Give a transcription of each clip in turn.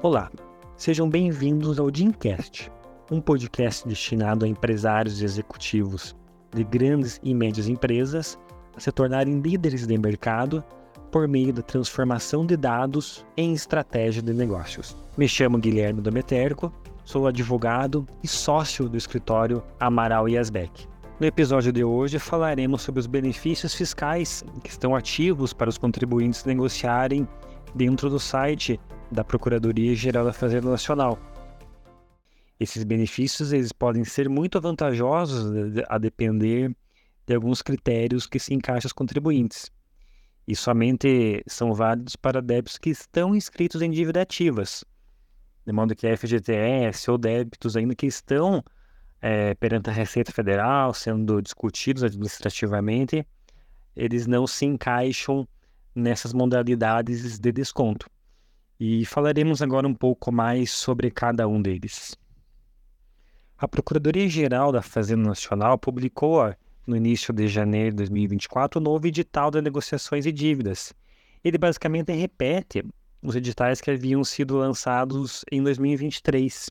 Olá, sejam bem-vindos ao Dimcast, um podcast destinado a empresários e executivos de grandes e médias empresas a se tornarem líderes de mercado por meio da transformação de dados em estratégia de negócios. Me chamo Guilherme Dometerco, sou advogado e sócio do escritório Amaral e Asbeck. No episódio de hoje falaremos sobre os benefícios fiscais que estão ativos para os contribuintes negociarem dentro do site da Procuradoria Geral da Fazenda Nacional. Esses benefícios eles podem ser muito vantajosos a depender de alguns critérios que se encaixam aos contribuintes. E somente são válidos para débitos que estão inscritos em dívida ativas, de modo que FGTS ou débitos ainda que estão é, perante a Receita Federal, sendo discutidos administrativamente, eles não se encaixam nessas modalidades de desconto. E falaremos agora um pouco mais sobre cada um deles. A Procuradoria-Geral da Fazenda Nacional publicou no início de janeiro de 2024 o novo edital de negociações e dívidas. Ele basicamente repete os editais que haviam sido lançados em 2023.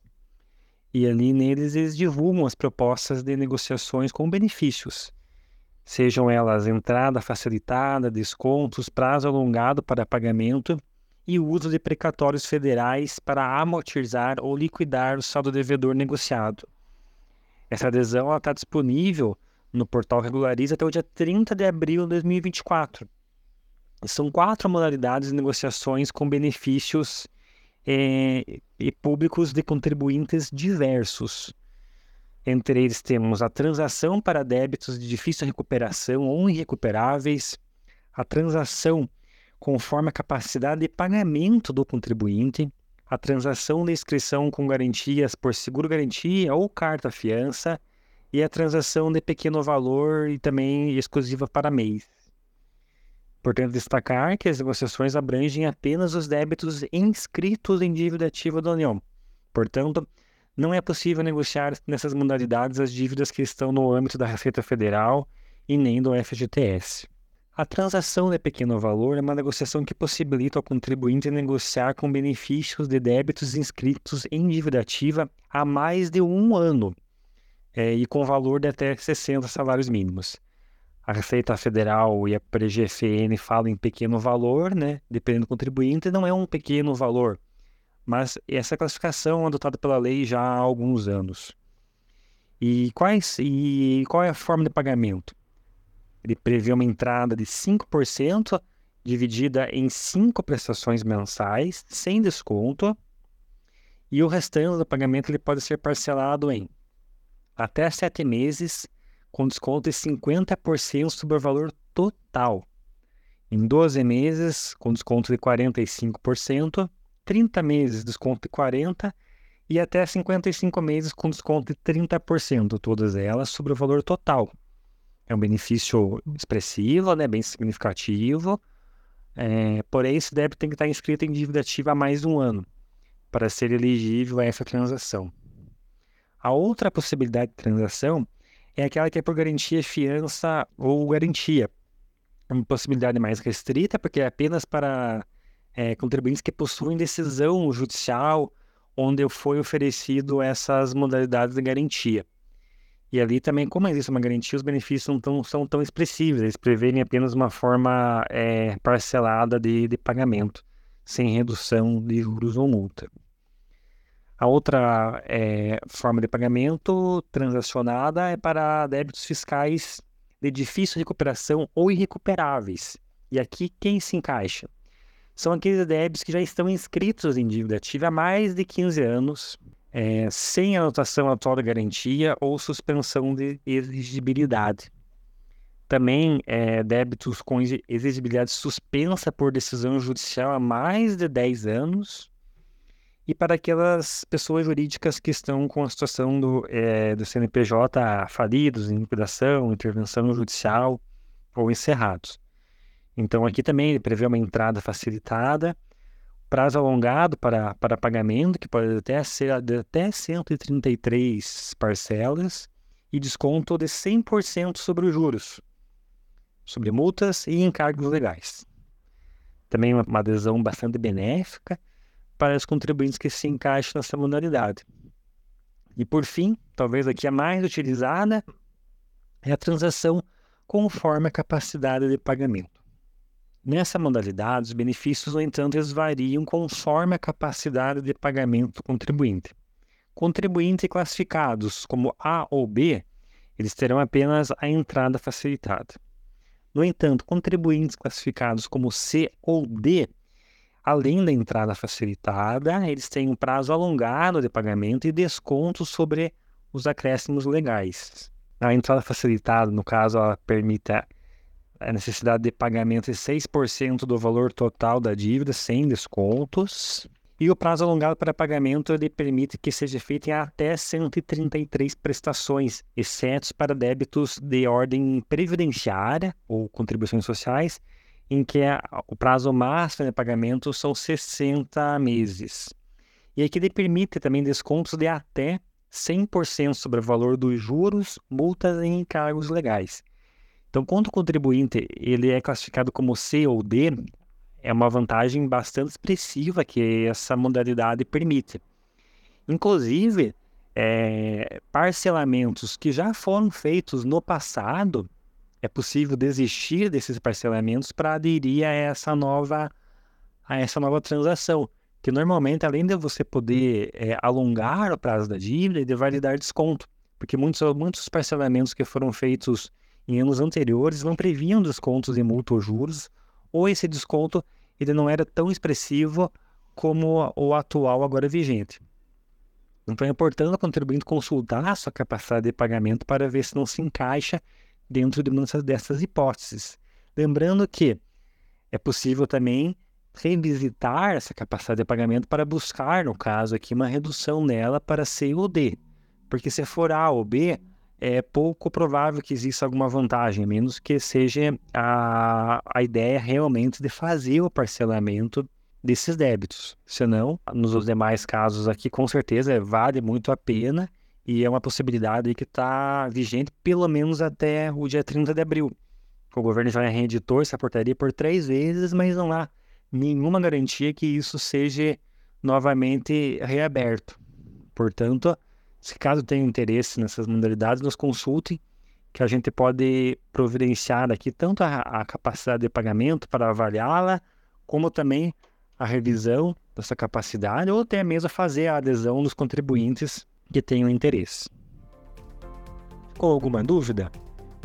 E ali neles eles divulgam as propostas de negociações com benefícios, sejam elas entrada facilitada, descontos, prazo alongado para pagamento e o uso de precatórios federais para amortizar ou liquidar o saldo devedor negociado. Essa adesão está disponível no portal Regulariza até o dia 30 de abril de 2024. São quatro modalidades de negociações com benefícios é, e públicos de contribuintes diversos. Entre eles temos a transação para débitos de difícil recuperação ou irrecuperáveis, a transação conforme a capacidade de pagamento do contribuinte, a transação de inscrição com garantias por seguro-garantia ou carta-fiança e a transação de pequeno valor e também exclusiva para mês. Importante destacar que as negociações abrangem apenas os débitos inscritos em dívida ativa da União. Portanto, não é possível negociar nessas modalidades as dívidas que estão no âmbito da Receita Federal e nem do FGTS. A transação de pequeno valor é uma negociação que possibilita ao contribuinte negociar com benefícios de débitos inscritos em dívida ativa há mais de um ano é, e com valor de até 60 salários mínimos. A Receita Federal e a PGFN falam em pequeno valor, né, dependendo do contribuinte, não é um pequeno valor, mas essa classificação é adotada pela lei já há alguns anos. E, quais, e qual é a forma de pagamento? Ele prevê uma entrada de 5% dividida em cinco prestações mensais, sem desconto, e o restante do pagamento ele pode ser parcelado em até sete meses, com desconto de 50% sobre o valor total. Em 12 meses, com desconto de 45%, 30 meses, desconto de 40% e até 55 meses com desconto de 30%, todas elas sobre o valor total é um benefício expressivo, né, bem significativo, é, porém esse débito tem que estar inscrito em dívida ativa há mais um ano para ser elegível a essa transação. A outra possibilidade de transação é aquela que é por garantia, fiança ou garantia. Uma possibilidade mais restrita, porque é apenas para é, contribuintes que possuem decisão judicial onde foi oferecido essas modalidades de garantia. E ali também, como existe uma garantia, os benefícios não tão, são tão expressivos, eles preverem apenas uma forma é, parcelada de, de pagamento, sem redução de juros ou multa. A outra é, forma de pagamento transacionada é para débitos fiscais de difícil recuperação ou irrecuperáveis. E aqui quem se encaixa? São aqueles débitos que já estão inscritos em dívida ativa há mais de 15 anos é, sem anotação atual da garantia ou suspensão de exigibilidade. Também é, débitos com exigibilidade suspensa por decisão judicial há mais de 10 anos e para aquelas pessoas jurídicas que estão com a situação do, é, do CNPJ falidos, em liquidação, intervenção judicial ou encerrados. Então, aqui também ele prevê uma entrada facilitada prazo alongado para, para pagamento, que pode até ser até 133 parcelas, e desconto de 100% sobre os juros, sobre multas e encargos legais. Também uma, adesão bastante benéfica, para os contribuintes que se encaixam nessa modalidade. E por fim, talvez aqui a mais utilizada, é a transação conforme a capacidade de pagamento. Nessa modalidade, os benefícios, no entanto, eles variam conforme a capacidade de pagamento do contribuinte. Contribuintes classificados como A ou B, eles terão apenas a entrada facilitada. No entanto, contribuintes classificados como C ou D, além da entrada facilitada, eles têm um prazo alongado de pagamento e descontos sobre os acréscimos legais. A entrada facilitada, no caso, ela permite a necessidade de pagamento de 6% do valor total da dívida, sem descontos. E o prazo alongado para pagamento ele permite que seja feito em até 133 prestações, exceto para débitos de ordem previdenciária ou contribuições sociais, em que o prazo máximo de pagamento são 60 meses. E aqui ele permite também descontos de até 100% sobre o valor dos juros, multas e encargos legais. Então, quando o contribuinte ele é classificado como C ou D, é uma vantagem bastante expressiva que essa modalidade permite. Inclusive, é, parcelamentos que já foram feitos no passado, é possível desistir desses parcelamentos para aderir a essa nova a essa nova transação, que normalmente além de você poder é, alongar o prazo da dívida, ele vai lhe dar desconto, porque muitos muitos parcelamentos que foram feitos em anos anteriores não previam descontos de multa ou juros, ou esse desconto ele não era tão expressivo como o atual agora vigente. Então é importante o contribuinte consultar a sua capacidade de pagamento para ver se não se encaixa dentro de uma dessas hipóteses. Lembrando que é possível também revisitar essa capacidade de pagamento para buscar, no caso aqui, uma redução nela para C ou D. Porque se for A ou B, é pouco provável que exista alguma vantagem, a menos que seja a, a ideia realmente de fazer o parcelamento desses débitos. Senão, nos demais casos aqui, com certeza, vale muito a pena e é uma possibilidade que está vigente pelo menos até o dia 30 de abril. O governo já reeditou essa portaria por três vezes, mas não há nenhuma garantia que isso seja novamente reaberto. Portanto, se caso tenha interesse nessas modalidades, nos consultem, que a gente pode providenciar aqui tanto a, a capacidade de pagamento para avaliá-la, como também a revisão dessa capacidade, ou até mesmo fazer a adesão dos contribuintes que tenham interesse. Com alguma dúvida?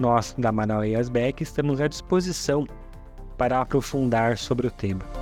Nós, da Manaus Asbec, estamos à disposição para aprofundar sobre o tema.